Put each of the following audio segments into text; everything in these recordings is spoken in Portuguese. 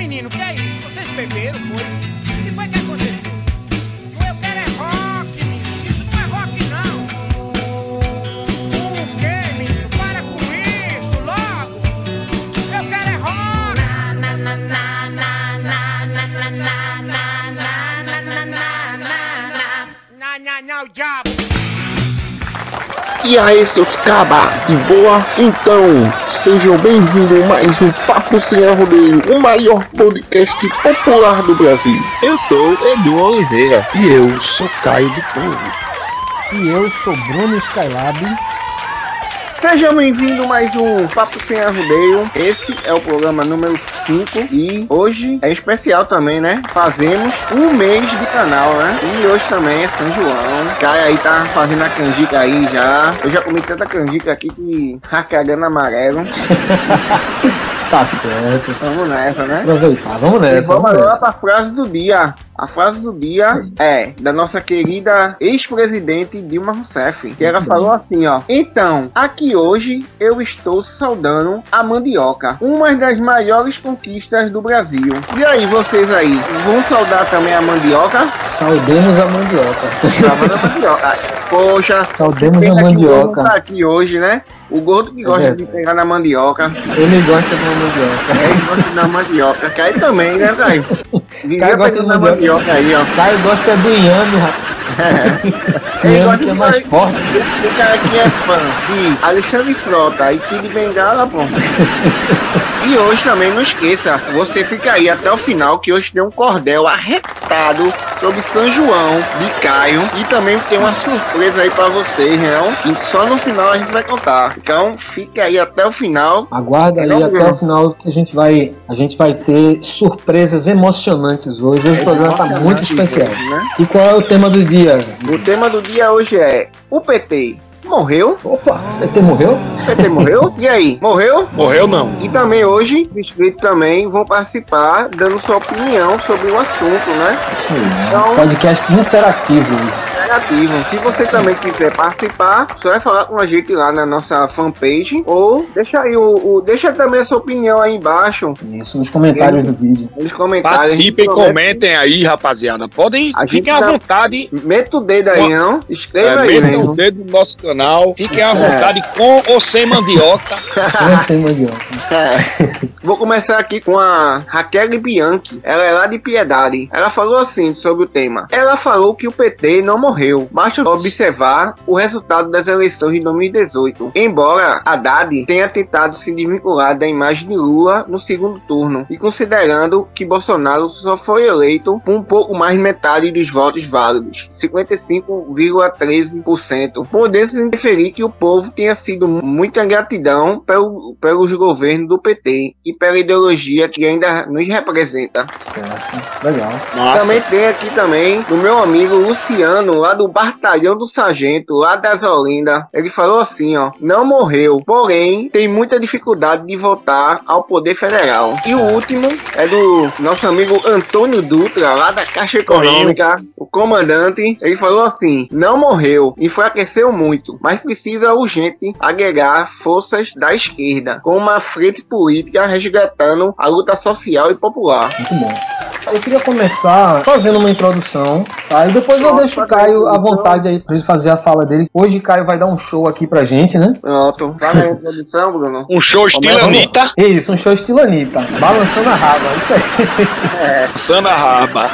menino, que é isso? Vocês beberam, foi? O que foi que aconteceu? Eu quero é rock, menino. Isso não é rock, não. O quê, menino? Para com isso, logo. Eu quero é rock. Na, na, na, na, na, na, na, na, na, na, na, na, na, na, na. Na, na, na, o diabo. E aí, seus caba, de boa? Então, sejam bem-vindos a mais um Papo Sem Arrodeio, o maior podcast popular do Brasil. Eu sou Edu Oliveira. E eu sou Caio do Povo. E eu sou Bruno Skylab. Sejam bem-vindos a mais um Papo Sem Arrodeio. Esse é o programa número 5 e hoje é especial também, né? Fazemos um mês de canal, né? E hoje também é São João. Caio aí tá fazendo a canjica aí já. Eu já comi tanta canjica aqui que tá cagando amarelo. Tá certo. Vamos nessa, né? Vamos E nessa. vamos Vamos agora nessa. para a frase do dia. A frase do dia é da nossa querida ex-presidente Dilma Rousseff, que ela falou assim, ó: "Então, aqui hoje eu estou saudando a mandioca, uma das maiores conquistas do Brasil. E aí vocês aí, vão saudar também a mandioca? Saudemos a mandioca. Saudando a mandioca. Poxa, Saudemos a mandioca. tá aqui hoje, né? O gordo que É gosta de verdade. pegar na mandioca. Ele gosta de uma mandioca. É, ele gosta da mandioca. Cai também, né, Caio? Vivia pegando de na mandioca. mandioca aí, ó. Caio gosta do Inhame, rapaz. Gosta que é de- mais forte. O cara que é fã de Alexandre Frota e Kid Bengala, pô. E hoje também não esqueça, você fica aí até o final que hoje tem um cordel arretado sobre São João de Caio e também tem uma surpresa aí pra vocês, não? E só no final a gente vai contar. Então fica aí até o final. Aguarda aí até o final que a gente vai, a gente vai ter surpresas emocionantes hoje. Hoje o programa tá muito especial. Né? E qual é o tema do dia? O tema do dia hoje é o PT morreu? Opa, PT morreu? O PT morreu? E aí? Morreu? Morreu não. E também hoje, os inscritos também vão participar dando sua opinião sobre o assunto, né? Isso aí, né? Então- Podcast interativo. Negativo. Se você também quiser participar, só vai falar com a gente lá na nossa fanpage ou deixa aí o, o- deixa também a sua opinião aí embaixo Isso nos comentários do vídeo. nos comentários. Participem, comentem aí, rapaziada. Podem, A fiquem à tá- vontade. Meta o dedo aí, não? Escreva É, aí, né? metam o dedo no nosso canal. Fiquem à É. vontade com ou sem mandioca. Como sem mandioca. É. Vou começar aqui com a Raquel Bianchi. Ela é lá de Piedade. Ela falou assim sobre o tema. Ela falou que o PT não morreu. Basta observar o resultado das eleições de 2018. Embora Haddad tenha tentado se desvincular da imagem de Lula no segundo turno. E considerando que Bolsonaro só foi eleito com um pouco mais de metade dos votos válidos. 55,13%. Podemos inferir que o povo tenha sido muita gratidão pelo, pelos governos do PT e pela ideologia que ainda nos representa. Certo. Legal. Nossa. Também tem aqui também o meu amigo Luciano, lá do Batalhão do Sargento, lá das Olinda. Ele falou assim, ó, não morreu, porém tem muita dificuldade de voltar ao poder federal. E o último é do nosso amigo Antônio Dutra, lá da Caixa Econômica, o comandante. Ele falou assim, não morreu, enfraqueceu muito, mas precisa urgente agregar forças da esquerda, com uma frente política resgatando a luta social e popular. Muito bom. Eu queria começar fazendo uma introdução, tá? E depois eu deixo o Caio a à vontade aí pra ele fazer a fala dele. Hoje o Caio vai dar um show aqui pra gente, né? Pronto. Fala aí a introdução, Bruno. Um show estilo Anitta, Isso, um show estilo Anitta. Balançando a raba, isso aí. Sana Raba.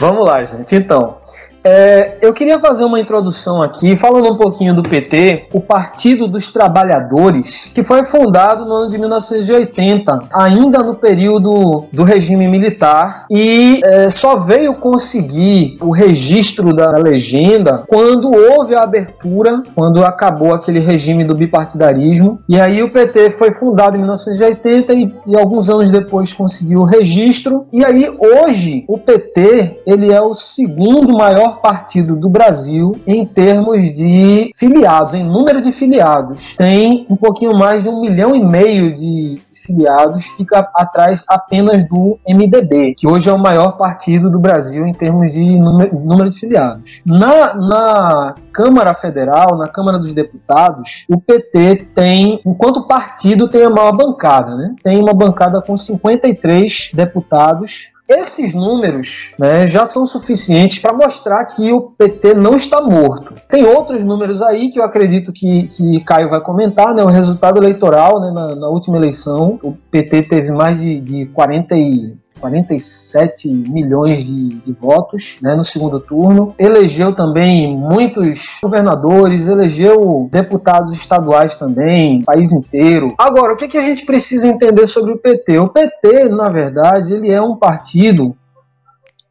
Vamos lá, gente. Então, é, eu queria fazer uma introdução aqui, falando um pouquinho do PT, o Partido dos Trabalhadores, que foi fundado no ano de 1980, ainda no período do regime militar, e é, só veio conseguir o registro da legenda quando houve a abertura, quando acabou aquele regime do bipartidarismo, e aí o PT foi fundado em 1980 e, e alguns anos depois conseguiu o registro, e aí hoje o PT ele é o segundo maior partido do Brasil em termos de filiados, em número de filiados. Tem um pouquinho mais de um milhão e meio de, filiados, fica atrás apenas do MDB, que hoje é o maior partido do Brasil em termos de número de filiados. Na, na Câmara Federal, na Câmara dos Deputados, o PT tem, enquanto partido, tem a maior bancada, né? Tem uma bancada com 53 deputados esses números né, já são suficientes para mostrar que o PT não está morto. Tem outros números aí que eu acredito que, que Caio vai comentar, né? O resultado eleitoral né, na, na última eleição, o PT teve mais de, de 40 e 47 milhões de, de votos né, no segundo turno. Elegeu também muitos governadores, elegeu deputados estaduais também, país inteiro. Agora, o que, que a gente precisa entender sobre o PT? O PT, na verdade, ele é um partido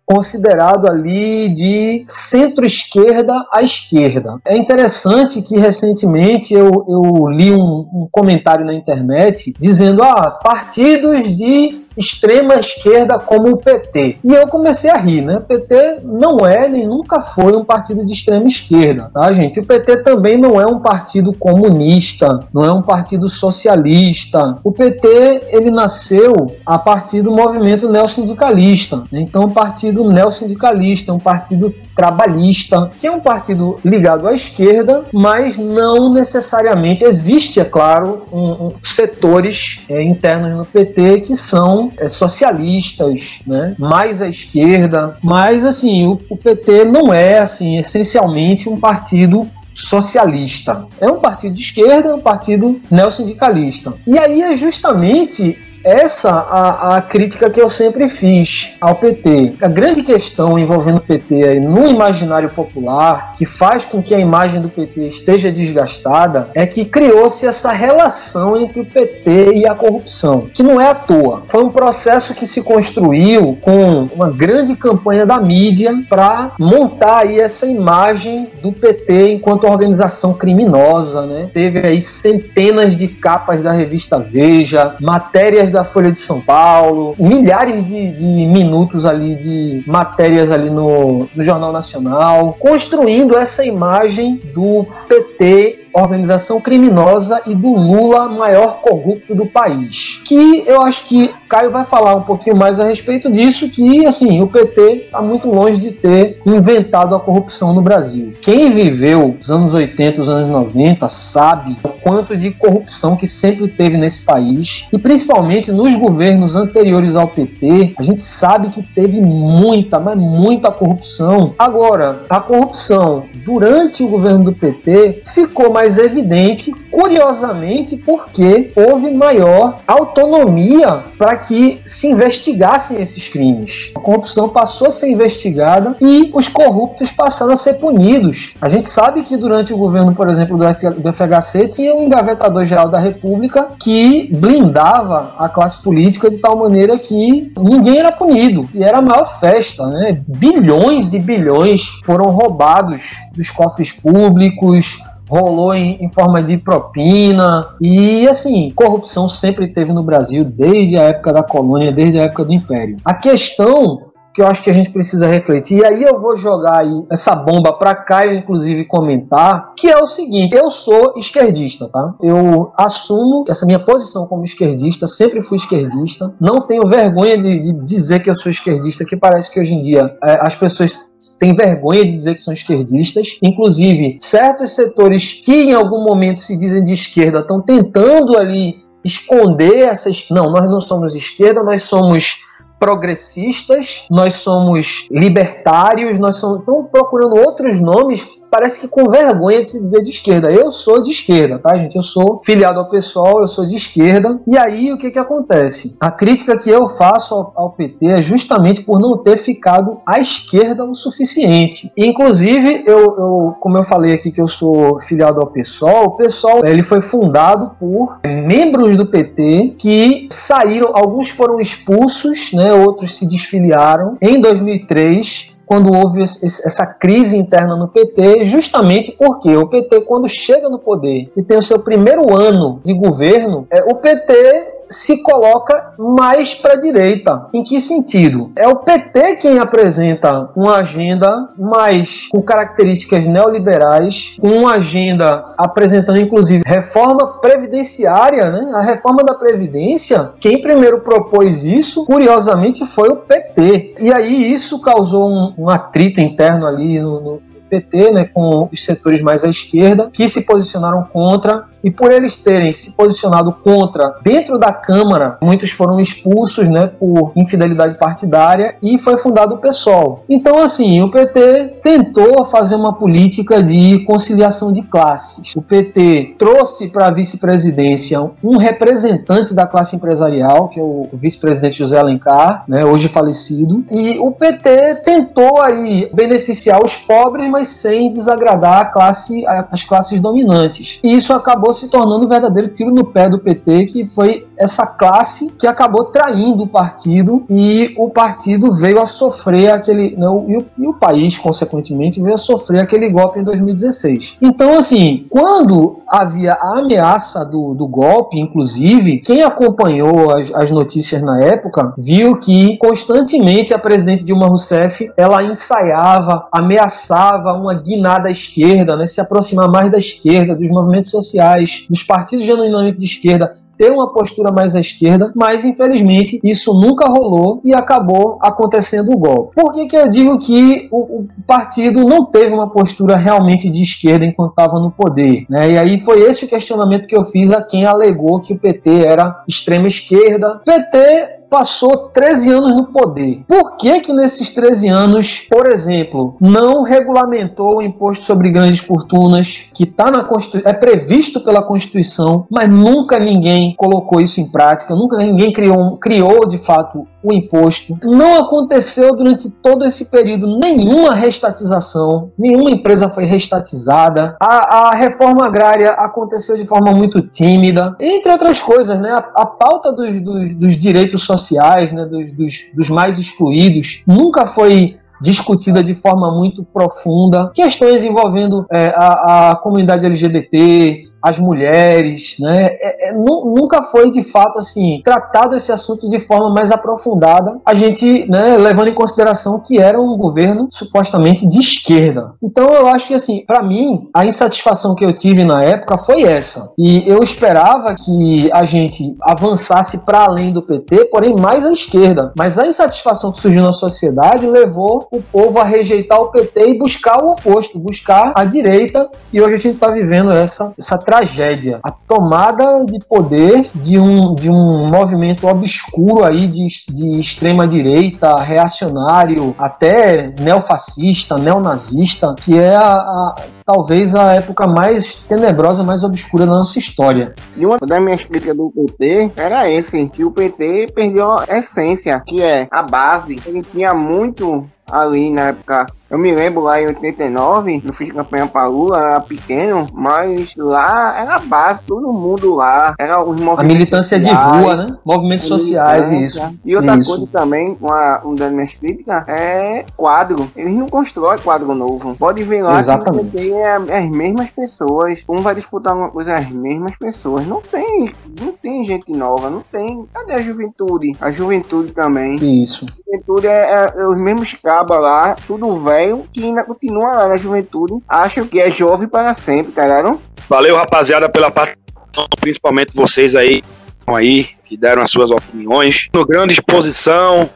considerado ali de centro-esquerda à esquerda. É interessante que recentemente eu, eu li um, um comentário na internet dizendo: ah, partidos de extrema esquerda como o PT. E eu comecei a rir, né? O PT não é nem nunca foi um partido de extrema esquerda, tá, gente? O PT também não é um partido comunista, não é um partido socialista. O PT, ele nasceu a partir do movimento neossindicalista. Né? Então, o partido neossindicalista, um partido trabalhista, que é um partido ligado à esquerda, mas não necessariamente existe, é claro, um, um, setores é, internos no PT que são é, socialistas, né, mais à esquerda, mas assim o, o PT não é assim essencialmente um partido socialista. É um partido de esquerda, é um partido neossindicalista. E aí é justamente essa a, a crítica que eu sempre fiz ao PT. A grande questão envolvendo o PT no imaginário popular, que faz com que a imagem do PT esteja desgastada, é que criou-se essa relação entre o PT e a corrupção, que não é à toa. Foi um processo que se construiu com uma grande campanha da mídia para montar aí essa imagem do PT enquanto organização criminosa, né? Teve aí centenas de capas da revista Veja, matérias da Folha de São Paulo, milhares de, de minutos ali de matérias ali no, no Jornal Nacional, construindo essa imagem do PT organização criminosa e do Lula maior corrupto do país. Que eu acho que Caio vai falar um pouquinho mais a respeito disso, que assim, o PT está muito longe de ter inventado a corrupção no Brasil. Quem viveu os anos 80, os anos 90, sabe o quanto de corrupção que sempre teve nesse país, e principalmente nos governos anteriores ao PT, a gente sabe que teve muita, mas muita corrupção. Agora, a corrupção durante o governo do PT ficou mais mais evidente, curiosamente, porque houve maior autonomia para que se investigassem esses crimes. A corrupção passou a ser investigada e os corruptos passaram a ser punidos. A gente sabe que durante o governo, por exemplo, do, FHC, tinha um engavetador geral da República que blindava a classe política de tal maneira que ninguém era punido. E era a maior festa, né? Bilhões e bilhões foram roubados dos cofres públicos, rolou em, em, forma de propina e assim, corrupção sempre teve no Brasil desde a época da colônia, desde a época do império. A questão que eu acho que a gente precisa refletir, e aí eu vou jogar aí essa bomba para cá e inclusive comentar, que é o seguinte, eu sou esquerdista, tá? Eu assumo essa minha posição como esquerdista, sempre fui esquerdista, não tenho vergonha de, de dizer que eu sou esquerdista, que parece que hoje em dia é, as pessoas têm vergonha de dizer que são esquerdistas. Inclusive, certos setores que em algum momento se dizem de esquerda estão tentando ali esconder essas. Não, nós não somos esquerda, nós somos progressistas, nós somos libertários, nós. Estão procurando outros nomes parece que com vergonha de se dizer de esquerda. Eu sou de esquerda, tá, gente? Eu sou filiado ao pessoal, eu sou de esquerda. E aí o que que acontece? A crítica que eu faço ao, ao PT é justamente por não ter ficado à esquerda o suficiente. Inclusive, eu, eu, como eu falei aqui que eu sou filiado ao PSOL, o PSOL ele foi fundado por membros do PT que saíram, alguns foram expulsos, né, outros se desfiliaram em 2003 quando houve essa crise interna no PT, justamente porque o PT, quando chega no poder e tem o seu primeiro ano de governo, é, o PT se coloca mais para a direita. Em que sentido? É o PT quem apresenta uma agenda mais com características neoliberais, com uma agenda apresentando inclusive reforma previdenciária, né? A reforma da previdência, quem primeiro propôs isso, curiosamente, foi o PT. E aí isso causou um, um atrito interno ali no, no PT, né, com os setores mais à esquerda, que se posicionaram contra, e por eles terem se posicionado contra dentro da Câmara, muitos foram expulsos né, por infidelidade partidária e foi fundado o PSOL. Então, assim, o PT tentou fazer uma política de conciliação de classes. O PT trouxe para a vice-presidência um representante da classe empresarial, que é o vice-presidente José Alencar, né, hoje falecido, e o PT tentou aí beneficiar os pobres, mas sem desagradar classe, as classes dominantes. E isso acabou se tornando um verdadeiro tiro no pé do PT, que foi essa classe que acabou traindo o partido e o partido veio a sofrer aquele. Né, e, o, e o país, consequentemente, veio a sofrer aquele golpe em 2016. Então, assim, quando havia a ameaça do, do golpe, inclusive, quem acompanhou as, as notícias na época viu que constantemente a presidente Dilma Rousseff ela ensaiava, ameaçava uma guinada à esquerda, né, se aproximar mais da esquerda, dos movimentos sociais, dos partidos genuinamente de esquerda, ter uma postura mais à esquerda, mas infelizmente isso nunca rolou e acabou acontecendo o golpe. Por que, que eu digo que o, o partido não teve uma postura realmente de esquerda enquanto estava no poder? Né? E aí foi esse o questionamento que eu fiz a quem alegou que o PT era extrema esquerda. PT passou 13 anos no poder. Por que que nesses 13 anos, por exemplo, não regulamentou o imposto sobre grandes fortunas, que tá na é previsto pela Constituição, mas nunca ninguém colocou isso em prática, nunca ninguém criou, criou de fato o imposto. Não aconteceu durante todo esse período nenhuma restatização, nenhuma empresa foi restatizada. A, a reforma agrária aconteceu de forma muito tímida, entre outras coisas, né? A, a pauta dos, dos, dos, direitos sociais, né? Dos, dos, dos mais excluídos, nunca foi discutida de forma muito profunda. Questões envolvendo é, a, a comunidade LGBT, as mulheres, né? É, é, nunca foi de fato assim tratado esse assunto de forma mais aprofundada. A gente, né, levando em consideração que era um governo supostamente de esquerda. Então eu acho que assim, para mim, a insatisfação que eu tive na época foi essa. E eu esperava que a gente avançasse para além do PT, porém mais à esquerda. Mas a insatisfação que surgiu na sociedade levou o povo a rejeitar o PT e buscar o oposto, buscar a direita. E hoje a gente está vivendo essa essa tragédia. A tomada de poder de um, de um movimento obscuro aí de, de extrema direita, reacionário, até neofascista, neonazista, que é a, a talvez a época mais tenebrosa, mais obscura da nossa história. E uma das minhas críticas do PT era esse, que o PT perdeu a essência, que é a base. Ele tinha muito ali na época eu me lembro lá em 89, eu fiz campanha para Lula, era pequeno, mas lá era a base, todo mundo lá, era os movimentos A militância sociais, de rua, né? Movimentos sociais, isso. E outra isso. coisa também, uma, uma das minhas críticas, é quadro. Eles não constroem quadro novo. Pode ver lá Exatamente. que tem as mesmas pessoas. Um vai disputar uma coisa, as mesmas pessoas. Não tem, não tem gente nova, não tem. Cadê a juventude? A juventude também. Isso. A juventude é, é os mesmos cabas lá, tudo velho velho que ainda continua lá na juventude, acham que é jovem para sempre, tá ligado? Valeu, rapaziada, pela participação, principalmente vocês aí, aí que deram as suas opiniões. No grande exposição,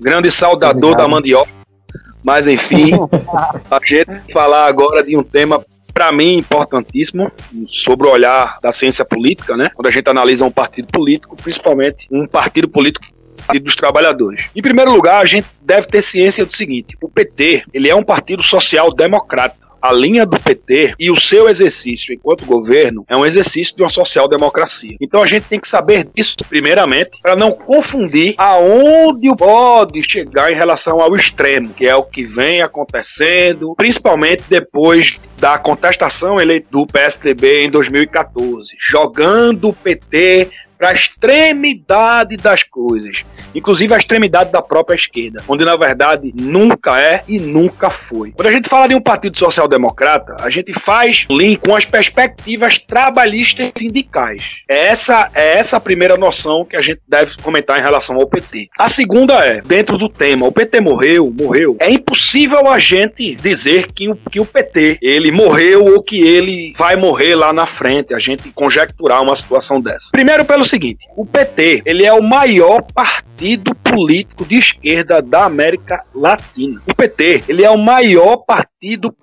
grande saudador Obrigado. da mandioca. Mas enfim, a gente falar agora de um tema para mim importantíssimo sobre o olhar da ciência política, né? Quando a gente analisa um partido político, principalmente um partido político Partido dos Trabalhadores. Em primeiro lugar, a gente deve ter ciência do seguinte: o PT ele é um partido social democrata a linha do PT e o seu exercício enquanto governo é um exercício de uma social-democracia. Então a gente tem que saber disso, primeiramente, para não confundir aonde pode chegar em relação ao extremo, que é o que vem acontecendo, principalmente depois da contestação eleita do PSDB em 2014, jogando o PT para a extremidade das coisas, inclusive a extremidade da própria esquerda, onde na verdade nunca é e nunca foi. Quando a gente fala de um partido social-democrata, a gente faz link com as perspectivas trabalhistas e sindicais. É essa é essa a primeira noção que a gente deve comentar em relação ao PT. A segunda é, dentro do tema, o PT morreu, morreu. É impossível a gente dizer que o, que o PT ele morreu ou que ele vai morrer lá na frente. A gente conjecturar uma situação dessa. Primeiro pelo seguinte, o PT ele é o maior partido político de esquerda da América Latina. O PT ele é o maior partido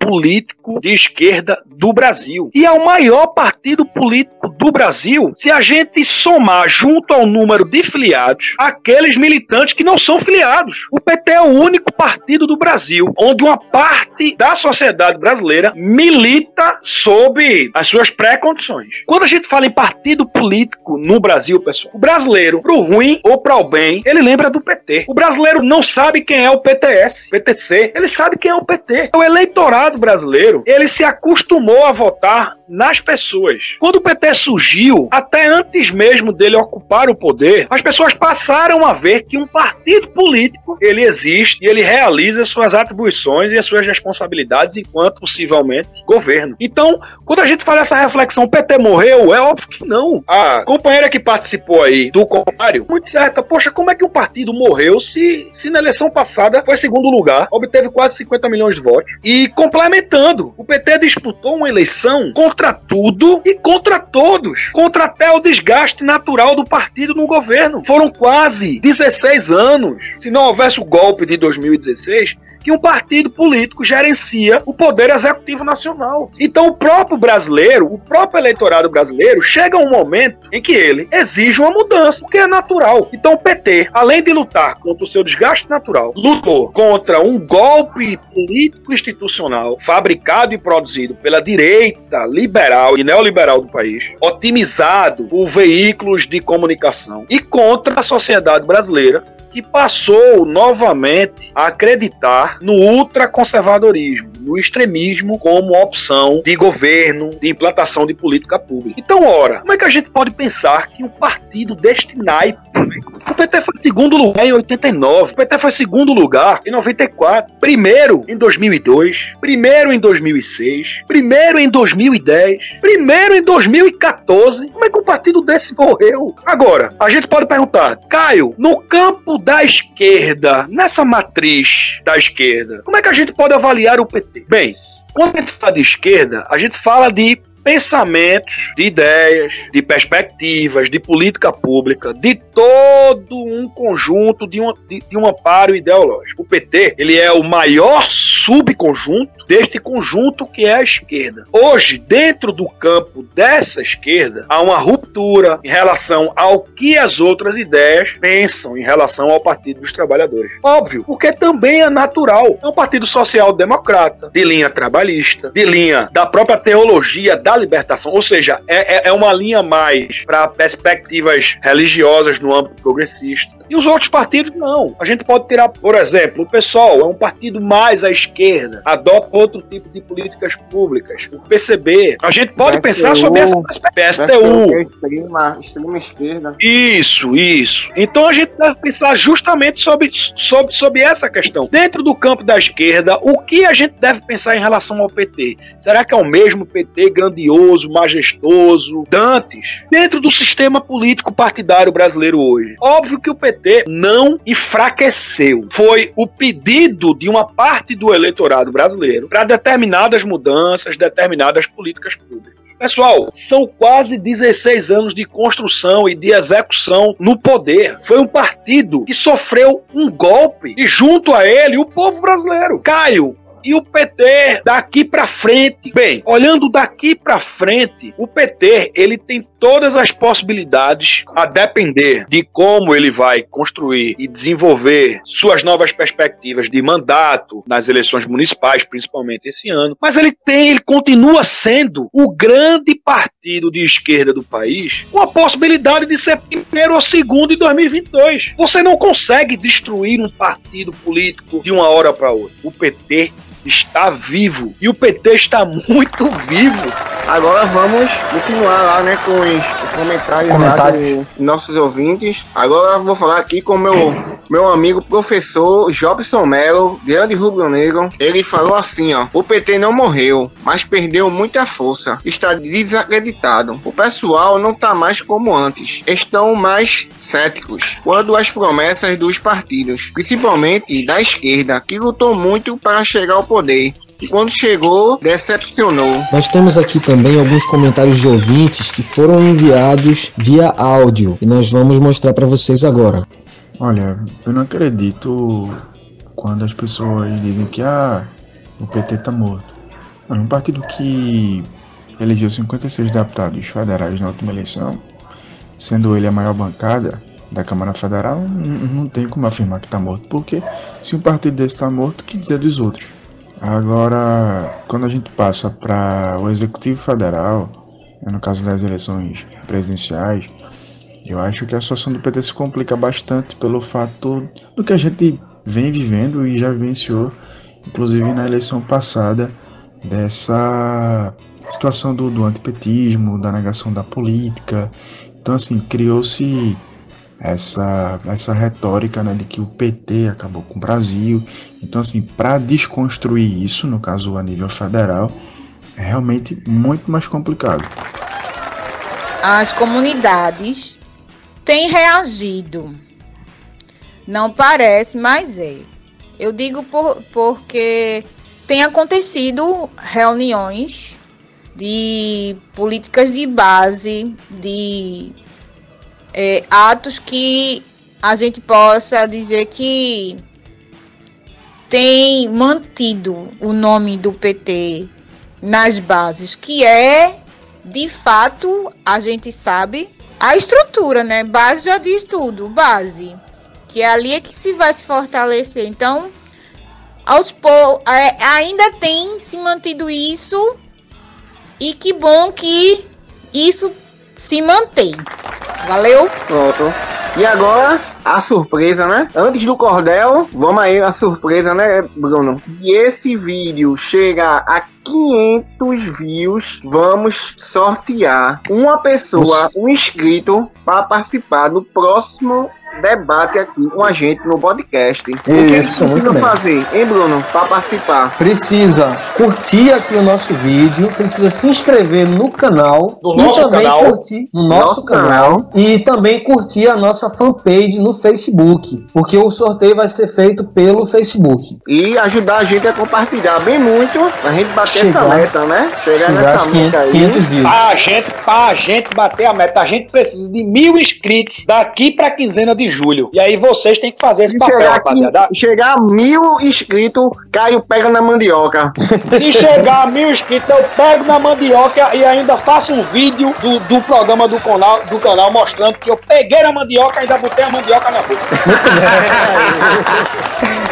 político de esquerda do Brasil e é o maior partido político do Brasil se a gente somar junto ao número de filiados aqueles militantes que não são filiados. O PT é o único partido do Brasil onde uma parte da sociedade brasileira milita sob as suas pré-condições. Quando a gente fala em partido político no Brasil, pessoal, o brasileiro, pro ruim ou para o bem, ele lembra do PT. O brasileiro não sabe quem é o PTS, PTC, ele sabe quem é o PT. O eleitorado brasileiro, ele se acostumou a votar nas pessoas. Quando o PT surgiu, até antes mesmo dele ocupar o poder, as pessoas passaram a ver que um partido político ele existe e ele realiza suas atribuições e as suas responsabilidades enquanto possivelmente governo. Então, quando a gente faz essa reflexão, o PT morreu, é óbvio que não. A companheira que participou aí do comentário, muito certa, poxa, como é que o partido morreu se, se na eleição passada foi segundo lugar, obteve quase 50 milhões de votos? E complementando, o PT disputou uma eleição contra tudo e contra todos, contra até o desgaste natural do partido no governo. Foram quase 16 anos. Se não houvesse o golpe de 2016, que um partido político gerencia o poder executivo nacional. Então, o próprio brasileiro, o próprio eleitorado brasileiro, chega um momento em que ele exige uma mudança, o que é natural. Então, o PT, além de lutar contra o seu desgaste natural, lutou contra um golpe político institucional fabricado e produzido pela direita liberal e neoliberal do país, otimizado por veículos de comunicação e contra a sociedade brasileira que passou novamente a acreditar no ultraconservadorismo, no extremismo como opção de governo, de implantação de política pública. Então, ora, como é que a gente pode pensar que um partido deste naipe o PT foi segundo lugar em 89. O PT foi segundo lugar em 94. Primeiro em 2002. Primeiro em 2006. Primeiro em 2010. Primeiro em 2014. Como é que um partido desse morreu? Agora, a gente pode perguntar, Caio, no campo da esquerda, nessa matriz da esquerda, como é que a gente pode avaliar o PT? Bem, quando a gente fala de esquerda, a gente fala de pensamentos, de ideias, de perspectivas, de política pública, de todo um conjunto de, uma, de, de um amparo ideológico. O PT ele é o maior subconjunto deste conjunto que é a esquerda. Hoje, dentro do campo dessa esquerda, há uma ruptura em relação ao que as outras ideias pensam em relação ao Partido dos Trabalhadores. Óbvio, porque também é natural. É um partido social-democrata, de linha trabalhista, de linha da própria teologia da libertação, ou seja, é, é, é uma linha mais para perspectivas religiosas no âmbito progressista. E os outros partidos não. A gente pode tirar, por exemplo, o PSOL é um partido mais à esquerda, adota outro tipo de políticas públicas. O PCB, a gente pode PSTU, pensar sobre essa. PSTU. É extrema, extrema esquerda. Isso, isso. Então a gente deve pensar justamente sobre, sobre, sobre essa questão. Dentro do campo da esquerda, o que a gente deve pensar em relação ao PT? Será que é o mesmo PT grandioso, majestoso, dantes? Dentro do sistema político partidário brasileiro hoje. Óbvio que o PT não enfraqueceu. Foi o pedido de uma parte do eleitorado brasileiro para determinadas mudanças, determinadas políticas públicas. Pessoal, são quase 16 anos de construção e de execução no poder. Foi um partido que sofreu um golpe e junto a ele o povo brasileiro. Caio, e o PT daqui para frente? Bem, olhando daqui para frente, o PT ele tem todas as possibilidades a depender de como ele vai construir e desenvolver suas novas perspectivas de mandato nas eleições municipais, principalmente esse ano. Mas ele tem, ele continua sendo o grande partido de esquerda do país, com a possibilidade de ser primeiro ou segundo em 2022. Você não consegue destruir um partido político de uma hora para outra. O PT está vivo. E o PT está muito vivo. Agora vamos continuar lá, né, com os, os comentários, Comentários. dos nossos ouvintes. Agora vou falar aqui com o meu, meu amigo professor Jobson Mello, grande rubro-negro. Ele falou assim, ó, o PT não morreu, mas perdeu muita força. Está desacreditado. O pessoal não tá mais como antes. Estão mais céticos quando as promessas dos partidos, principalmente da esquerda, que lutou muito para chegar ao poder. E quando chegou, decepcionou. Nós temos aqui também alguns comentários de ouvintes que foram enviados via áudio e nós vamos mostrar para vocês agora. Olha, eu não acredito quando as pessoas dizem que ah, o PT tá morto. Olha, um partido que elegeu 56 deputados federais na última eleição, sendo ele a maior bancada da Câmara Federal, não tem como afirmar que tá morto, porque se um partido desse tá morto, que dizer dos outros? Agora, quando a gente passa para o Executivo Federal, né, no caso das eleições presidenciais, eu acho que a situação do PT se complica bastante pelo fato do que a gente vem vivendo e já vivenciou, inclusive na eleição passada, dessa situação do, do antipetismo, da negação da política. Então, assim, criou-se essa, essa retórica né, de que o PT acabou com o Brasil. Então, assim, para desconstruir isso, no caso a nível federal, é realmente muito mais complicado. as comunidades têm reagido. Não parece, mas é. Eu digo por, porque tem acontecido reuniões de políticas de base, de é, atos que a gente possa dizer que tem mantido o nome do PT nas bases, que é de fato, a gente sabe a estrutura, né? Base já diz tudo, base. Que é ali é que se vai se fortalecer. Então, aos pou é, ainda tem se mantido isso. E que bom que isso se mantém. Valeu? Pronto. E agora, a surpresa, né? Antes do cordel, vamos aí a surpresa, né, Bruno? E esse vídeo chega a 500 views, vamos sortear uma pessoa, um inscrito, para participar do próximo debate aqui com a gente no podcast. O que Isso, eles precisam bem. fazer, hein, Bruno? Para participar. Precisa curtir aqui o nosso vídeo, precisa se inscrever no canal No e nosso também canal. curtir no nosso, Nosso canal, e também curtir a nossa fanpage no Facebook, porque o sorteio vai ser feito pelo Facebook. E ajudar a gente a compartilhar bem muito, a gente bater essa Chegar- meta, né? Chegar, Chegar nessa aos 500, meta aí. 500 views. Pra gente, pra gente bater a meta, a gente precisa de mil inscritos daqui pra quinzena de julho. E aí vocês têm que fazer esse Se papel, chegar, aqui, rapaziada. chegar a mil inscritos, Caio pega na mandioca. Se chegar a mil inscritos, eu pego na mandioca e ainda faço um vídeo do, do programa do canal, do canal mostrando que eu peguei na mandioca e ainda botei a mandioca na boca.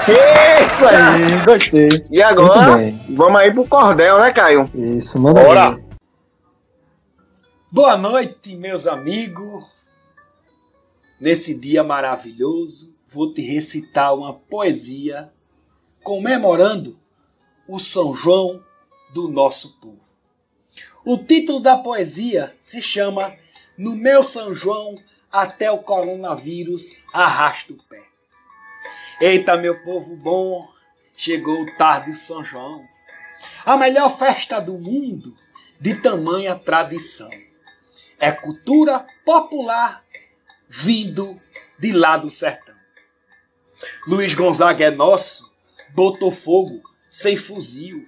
Isso aí, gostei. E agora, vamos aí pro cordel, né, Caio? Isso, manda Bora. aí. Boa noite, meus amigos. Nesse dia maravilhoso, vou te recitar uma poesia comemorando o São João do nosso povo. O título da poesia se chama No meu São João até o coronavírus arrasta o pé. Eita, meu povo bom, chegou tarde o São João. A melhor festa do mundo de tamanha tradição. É cultura popular vindo de lá do sertão. Luiz Gonzaga é nosso, botou fogo sem fuzil.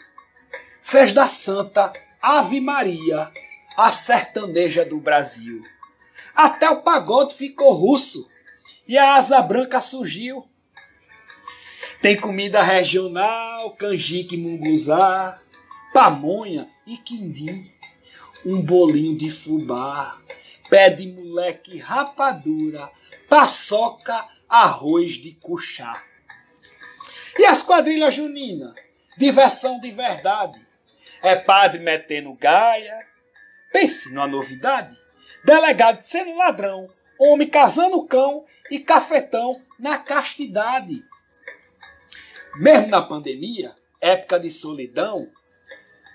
Fez da santa Ave Maria a sertaneja do Brasil. Até o pagode ficou russo e a asa branca surgiu. Tem comida regional, canjique munguzá, pamonha e quindim um bolinho de fubá, pé de moleque rapadura, paçoca, arroz de cuchá. E as quadrilhas juninas? Diversão de verdade. É padre metendo gaia. Pense numa novidade. Delegado sendo ladrão, homem casando cão e cafetão na castidade. Mesmo na pandemia, época de solidão,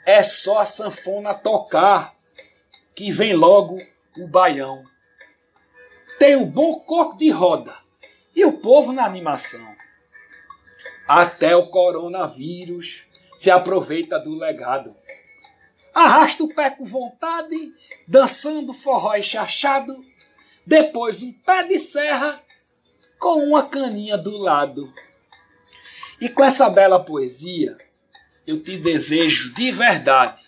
é só a sanfona tocar que vem logo o baião. Tem um bom corpo de roda e o povo na animação. Até o coronavírus se aproveita do legado. Arrasta o pé com vontade, dançando forró chachado, depois um pé de serra com uma caninha do lado. E com essa bela poesia, eu te desejo de verdade,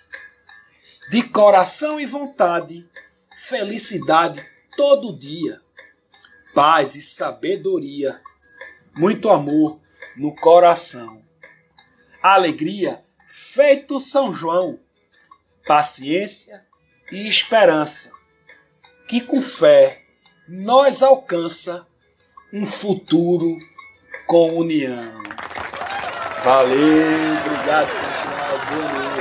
de coração e vontade, felicidade todo dia, paz e sabedoria, muito amor no coração. Alegria feito São João, paciência e esperança, que com fé nós alcança um futuro com união. Valeu, obrigado pessoal, boa noite.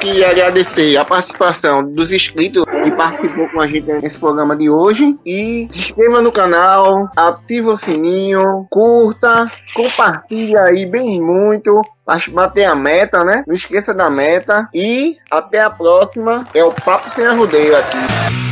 Queria agradecer a participação dos inscritos que participou com a gente nesse programa de hoje. E se inscreva no canal, ativa o sininho, curta, compartilha aí bem muito. Acho bater a meta, né? Não esqueça da meta. E até a próxima. É o Papo Sem Arrodeio aqui.